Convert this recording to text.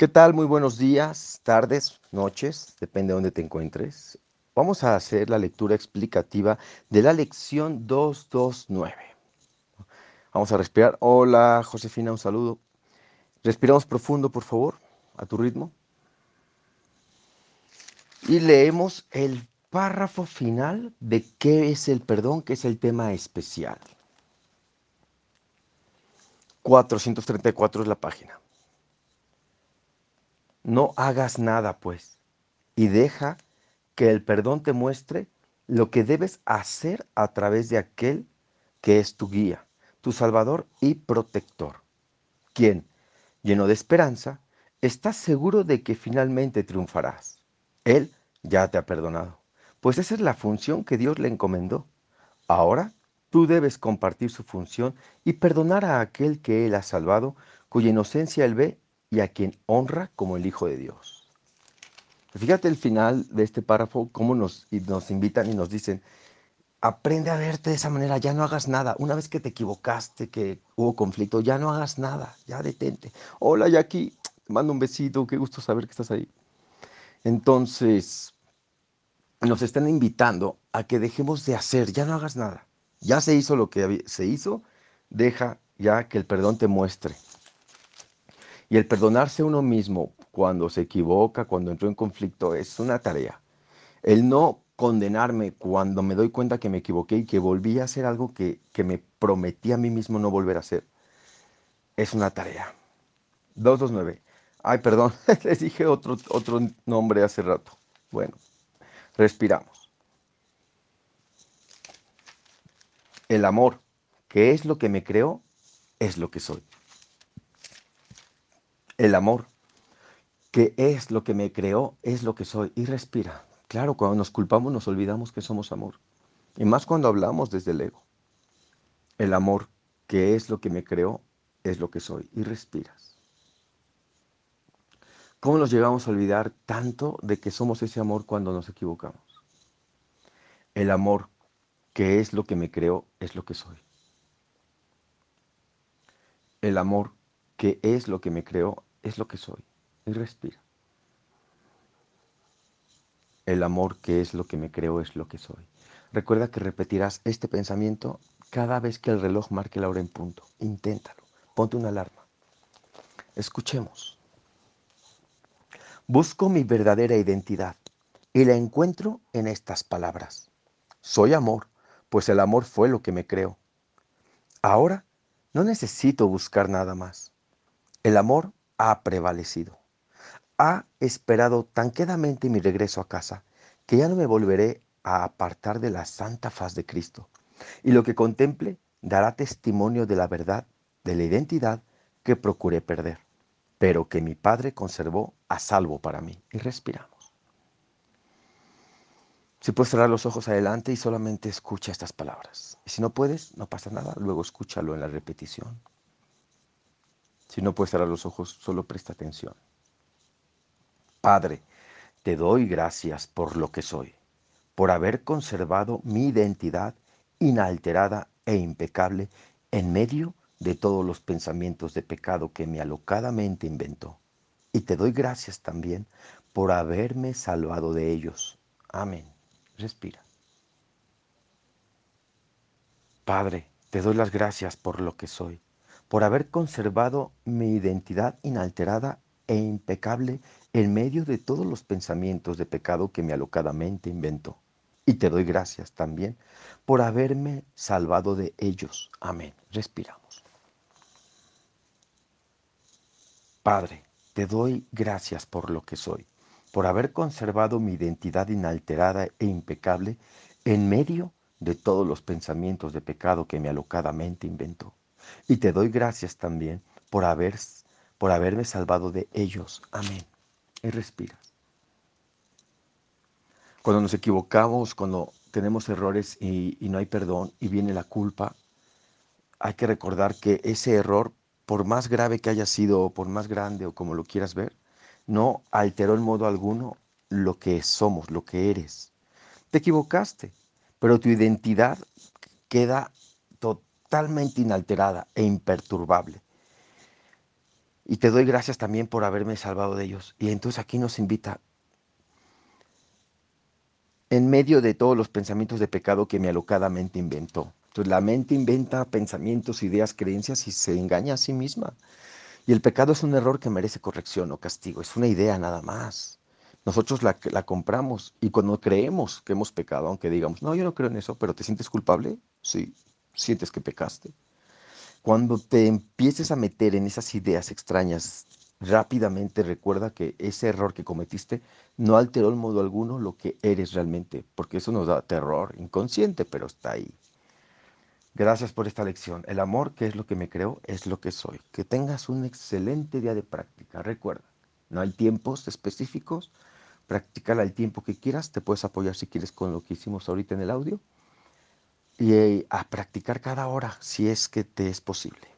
¿Qué tal? Muy buenos días, tardes, noches, depende de dónde te encuentres. Vamos a hacer la lectura explicativa de la lección 229. Vamos a respirar. Hola, Josefina, un saludo. Respiramos profundo, por favor, a tu ritmo. Y leemos el párrafo final de qué es el perdón, que es el tema especial. 434 es la página. No hagas nada, pues, y deja que el perdón te muestre lo que debes hacer a través de aquel que es tu guía, tu salvador y protector, quien, lleno de esperanza, está seguro de que finalmente triunfarás. Él ya te ha perdonado, pues esa es la función que Dios le encomendó. Ahora tú debes compartir su función y perdonar a aquel que Él ha salvado, cuya inocencia Él ve y a quien honra como el Hijo de Dios. Fíjate el final de este párrafo, cómo nos, nos invitan y nos dicen, aprende a verte de esa manera, ya no hagas nada. Una vez que te equivocaste, que hubo conflicto, ya no hagas nada, ya detente. Hola Jackie, te mando un besito, qué gusto saber que estás ahí. Entonces, nos están invitando a que dejemos de hacer, ya no hagas nada. Ya se hizo lo que se hizo, deja ya que el perdón te muestre. Y el perdonarse uno mismo cuando se equivoca, cuando entró en conflicto, es una tarea. El no condenarme cuando me doy cuenta que me equivoqué y que volví a hacer algo que, me prometí a mí mismo no volver a hacer, es una tarea. 229. Ay, perdón, les dije otro, otro nombre hace rato. Bueno, respiramos. El amor, que es lo que me creó, es lo que soy el amor, que es lo que me creó, es lo que soy. Y respira. Claro, cuando nos culpamos nos olvidamos que somos amor. Y más cuando hablamos desde el ego. El amor, que es lo que me creó, es lo que soy. Y respiras. ¿Cómo nos llegamos a olvidar tanto de que somos ese amor cuando nos equivocamos? El amor, que es lo que me creó, es lo que soy. El amor, que es lo que me creó, es lo que soy. Y respira. El amor que es lo que me creo es lo que soy. Recuerda que repetirás este pensamiento cada vez que el reloj marque la hora en punto. Inténtalo. Ponte una alarma. Escuchemos. Busco mi verdadera identidad y la encuentro en estas palabras. Soy amor, pues el amor fue lo que me creó. Ahora no necesito buscar nada más. El amor ha prevalecido. Ha esperado tan quedamente mi regreso a casa que ya no me volveré a apartar de la santa faz de Cristo. Y lo que contemple dará testimonio de la verdad, de la identidad que procuré perder, pero que mi Padre conservó a salvo para mí. Y respiramos. Si puedes cerrar los ojos adelante y solamente escucha estas palabras. Y si no puedes, no pasa nada, luego escúchalo en la repetición. Si no puedes cerrar los ojos, solo presta atención. Padre, te doy gracias por lo que soy, por haber conservado mi identidad inalterada e impecable en medio de todos los pensamientos de pecado que me alocadamente inventó. Y te doy gracias también por haberme salvado de ellos. Amén. Respira. Padre, te doy las gracias por lo que soy por haber conservado mi identidad inalterada e impecable en medio de todos los pensamientos de pecado que me alocadamente inventó. Y te doy gracias también por haberme salvado de ellos. Amén. Respiramos. Padre, te doy gracias por lo que soy, por haber conservado mi identidad inalterada e impecable en medio de todos los pensamientos de pecado que me alocadamente inventó. Y te doy gracias también por, haber, por haberme salvado de ellos. Amén. Y respiras. Cuando nos equivocamos, cuando tenemos errores y, y no hay perdón y viene la culpa, hay que recordar que ese error, por más grave que haya sido, o por más grande o como lo quieras ver, no alteró en modo alguno lo que somos, lo que eres. Te equivocaste, pero tu identidad queda totalmente inalterada e imperturbable. Y te doy gracias también por haberme salvado de ellos. Y entonces aquí nos invita, en medio de todos los pensamientos de pecado que mi alocadamente inventó. Entonces la mente inventa pensamientos, ideas, creencias y se engaña a sí misma. Y el pecado es un error que merece corrección o castigo, es una idea nada más. Nosotros la, la compramos y cuando creemos que hemos pecado, aunque digamos, no, yo no creo en eso, pero ¿te sientes culpable? Sí, sientes que pecaste. Cuando te empieces a meter en esas ideas extrañas, rápidamente recuerda que ese error que cometiste no alteró en modo alguno lo que eres realmente, porque eso nos da terror inconsciente, pero está ahí. Gracias por esta lección. El amor, que es lo que me creo, es lo que soy. Que tengas un excelente día de práctica. Recuerda, no hay tiempos específicos. Practícala el tiempo que quieras. Te puedes apoyar si quieres con lo que hicimos ahorita en el audio. Y eh, a practicar cada hora, si es que te es posible.